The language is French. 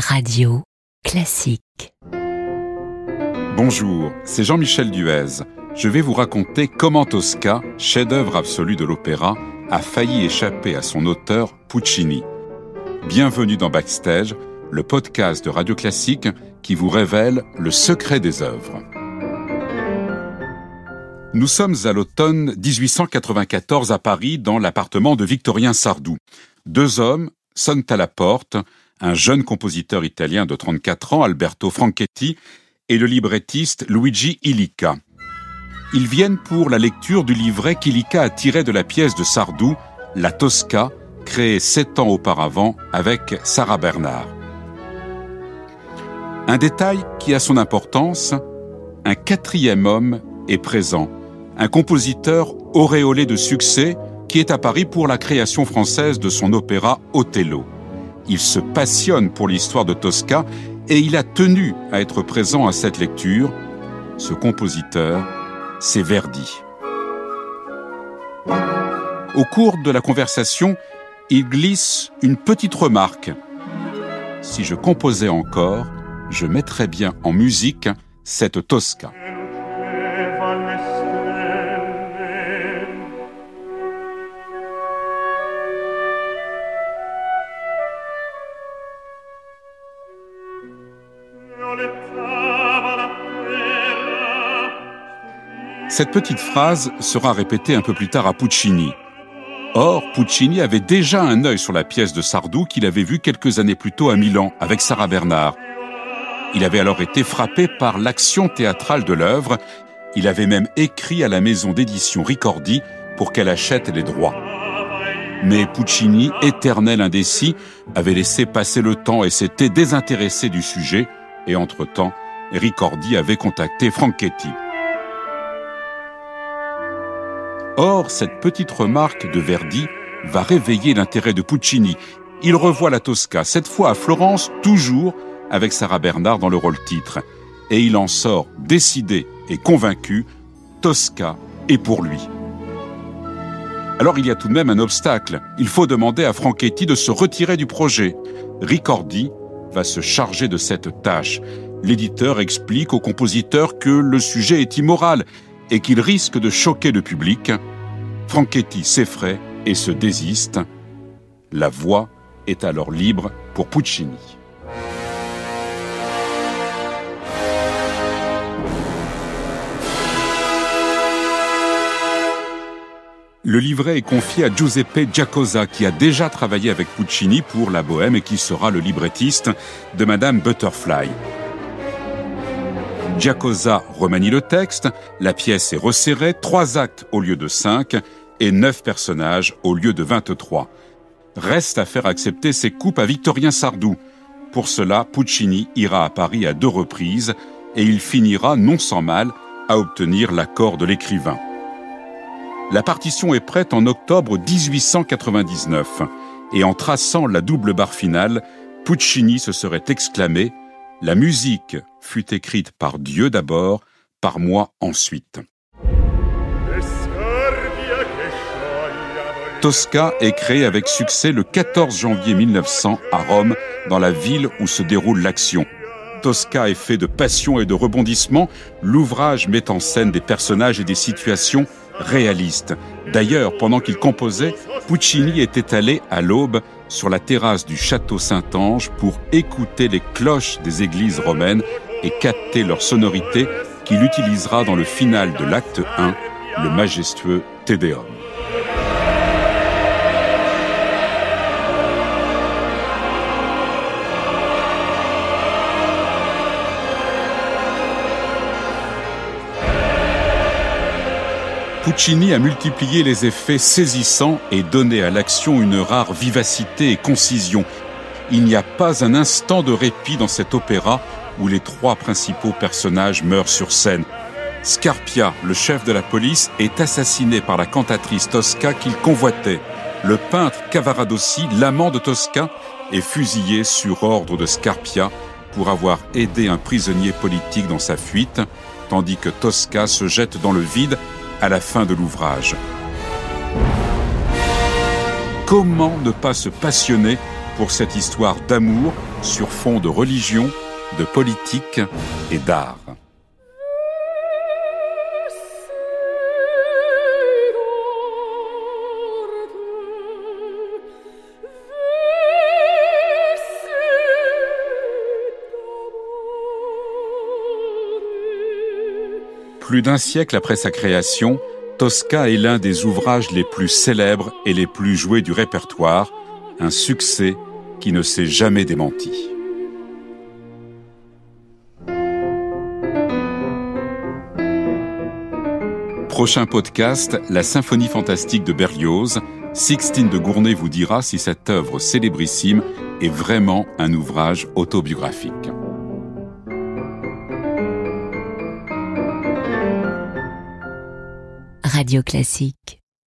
Radio Classique. Bonjour, c'est Jean-Michel Duez. Je vais vous raconter comment Tosca, chef-d'œuvre absolu de l'opéra, a failli échapper à son auteur Puccini. Bienvenue dans Backstage, le podcast de Radio Classique qui vous révèle le secret des œuvres. Nous sommes à l'automne 1894 à Paris dans l'appartement de Victorien Sardou. Deux hommes sonnent à la porte, un jeune compositeur italien de 34 ans, Alberto Franchetti, et le librettiste Luigi Illica. Ils viennent pour la lecture du livret qu'Illica a tiré de la pièce de Sardou, La Tosca, créée sept ans auparavant avec Sarah Bernard. Un détail qui a son importance, un quatrième homme est présent, un compositeur auréolé de succès qui est à Paris pour la création française de son opéra Othello il se passionne pour l'histoire de Tosca et il a tenu à être présent à cette lecture. Ce compositeur, c'est Verdi. Au cours de la conversation, il glisse une petite remarque. Si je composais encore, je mettrais bien en musique cette Tosca. Cette petite phrase sera répétée un peu plus tard à Puccini. Or, Puccini avait déjà un œil sur la pièce de Sardou qu'il avait vue quelques années plus tôt à Milan avec Sarah Bernard. Il avait alors été frappé par l'action théâtrale de l'œuvre. Il avait même écrit à la maison d'édition Ricordi pour qu'elle achète les droits. Mais Puccini, éternel indécis, avait laissé passer le temps et s'était désintéressé du sujet, et entre-temps, Ricordi avait contacté Franchetti. Or, cette petite remarque de Verdi va réveiller l'intérêt de Puccini. Il revoit la Tosca, cette fois à Florence, toujours avec Sarah Bernard dans le rôle titre. Et il en sort décidé et convaincu, Tosca est pour lui. Alors il y a tout de même un obstacle. Il faut demander à Franchetti de se retirer du projet. Ricordi se charger de cette tâche. L'éditeur explique au compositeur que le sujet est immoral et qu'il risque de choquer le public, Franchetti s'effraie et se désiste. La voix est alors libre pour Puccini. Le livret est confié à Giuseppe Giacosa, qui a déjà travaillé avec Puccini pour La Bohème et qui sera le librettiste de Madame Butterfly. Giacosa remanie le texte, la pièce est resserrée, trois actes au lieu de cinq et neuf personnages au lieu de 23. Reste à faire accepter ces coupes à Victorien Sardou. Pour cela, Puccini ira à Paris à deux reprises et il finira, non sans mal, à obtenir l'accord de l'écrivain. La partition est prête en octobre 1899 et en traçant la double barre finale, Puccini se serait exclamé la musique fut écrite par Dieu d'abord, par moi ensuite. Tosca est créé avec succès le 14 janvier 1900 à Rome, dans la ville où se déroule l'action. Tosca est fait de passion et de rebondissements. L'ouvrage met en scène des personnages et des situations réalistes. D'ailleurs, pendant qu'il composait, Puccini était allé à l'aube sur la terrasse du château Saint-Ange pour écouter les cloches des églises romaines et capter leur sonorité qu'il utilisera dans le final de l'acte 1, le majestueux Tédéum. Puccini a multiplié les effets saisissants et donné à l'action une rare vivacité et concision. Il n'y a pas un instant de répit dans cet opéra où les trois principaux personnages meurent sur scène. Scarpia, le chef de la police, est assassiné par la cantatrice Tosca qu'il convoitait. Le peintre Cavaradossi, l'amant de Tosca, est fusillé sur ordre de Scarpia pour avoir aidé un prisonnier politique dans sa fuite, tandis que Tosca se jette dans le vide à la fin de l'ouvrage. Comment ne pas se passionner pour cette histoire d'amour sur fond de religion, de politique et d'art? Plus d'un siècle après sa création, Tosca est l'un des ouvrages les plus célèbres et les plus joués du répertoire, un succès qui ne s'est jamais démenti. Prochain podcast, la symphonie fantastique de Berlioz. Sixtine de Gournay vous dira si cette œuvre célébrissime est vraiment un ouvrage autobiographique. Radio Classique